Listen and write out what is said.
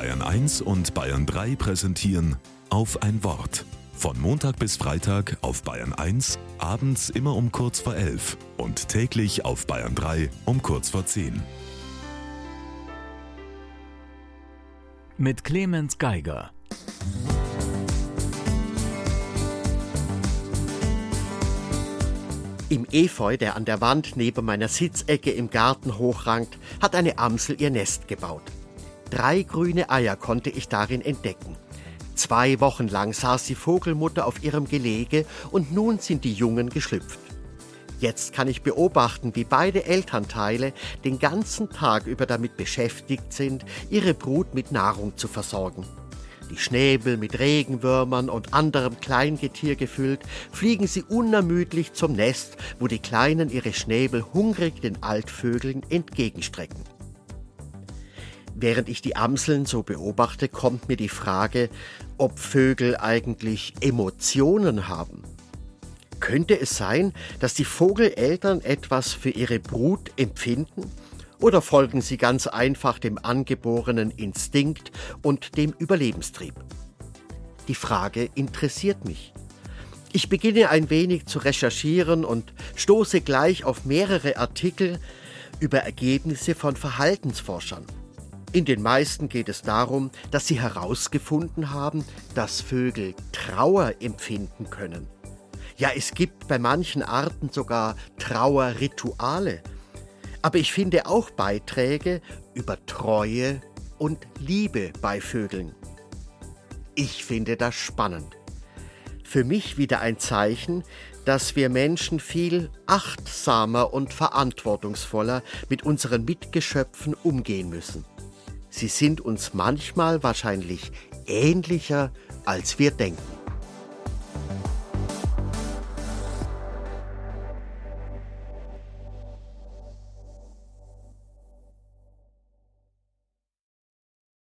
Bayern 1 und Bayern 3 präsentieren auf ein Wort. Von Montag bis Freitag auf Bayern 1, abends immer um kurz vor 11 und täglich auf Bayern 3 um kurz vor 10. Mit Clemens Geiger. Im Efeu, der an der Wand neben meiner Sitzecke im Garten hochrankt, hat eine Amsel ihr Nest gebaut. Drei grüne Eier konnte ich darin entdecken. Zwei Wochen lang saß die Vogelmutter auf ihrem Gelege und nun sind die Jungen geschlüpft. Jetzt kann ich beobachten, wie beide Elternteile den ganzen Tag über damit beschäftigt sind, ihre Brut mit Nahrung zu versorgen. Die Schnäbel mit Regenwürmern und anderem Kleingetier gefüllt, fliegen sie unermüdlich zum Nest, wo die Kleinen ihre Schnäbel hungrig den Altvögeln entgegenstrecken. Während ich die Amseln so beobachte, kommt mir die Frage, ob Vögel eigentlich Emotionen haben. Könnte es sein, dass die Vogeleltern etwas für ihre Brut empfinden? Oder folgen sie ganz einfach dem angeborenen Instinkt und dem Überlebenstrieb? Die Frage interessiert mich. Ich beginne ein wenig zu recherchieren und stoße gleich auf mehrere Artikel über Ergebnisse von Verhaltensforschern. In den meisten geht es darum, dass sie herausgefunden haben, dass Vögel Trauer empfinden können. Ja, es gibt bei manchen Arten sogar Trauerrituale. Aber ich finde auch Beiträge über Treue und Liebe bei Vögeln. Ich finde das spannend. Für mich wieder ein Zeichen, dass wir Menschen viel achtsamer und verantwortungsvoller mit unseren Mitgeschöpfen umgehen müssen. Sie sind uns manchmal wahrscheinlich ähnlicher, als wir denken.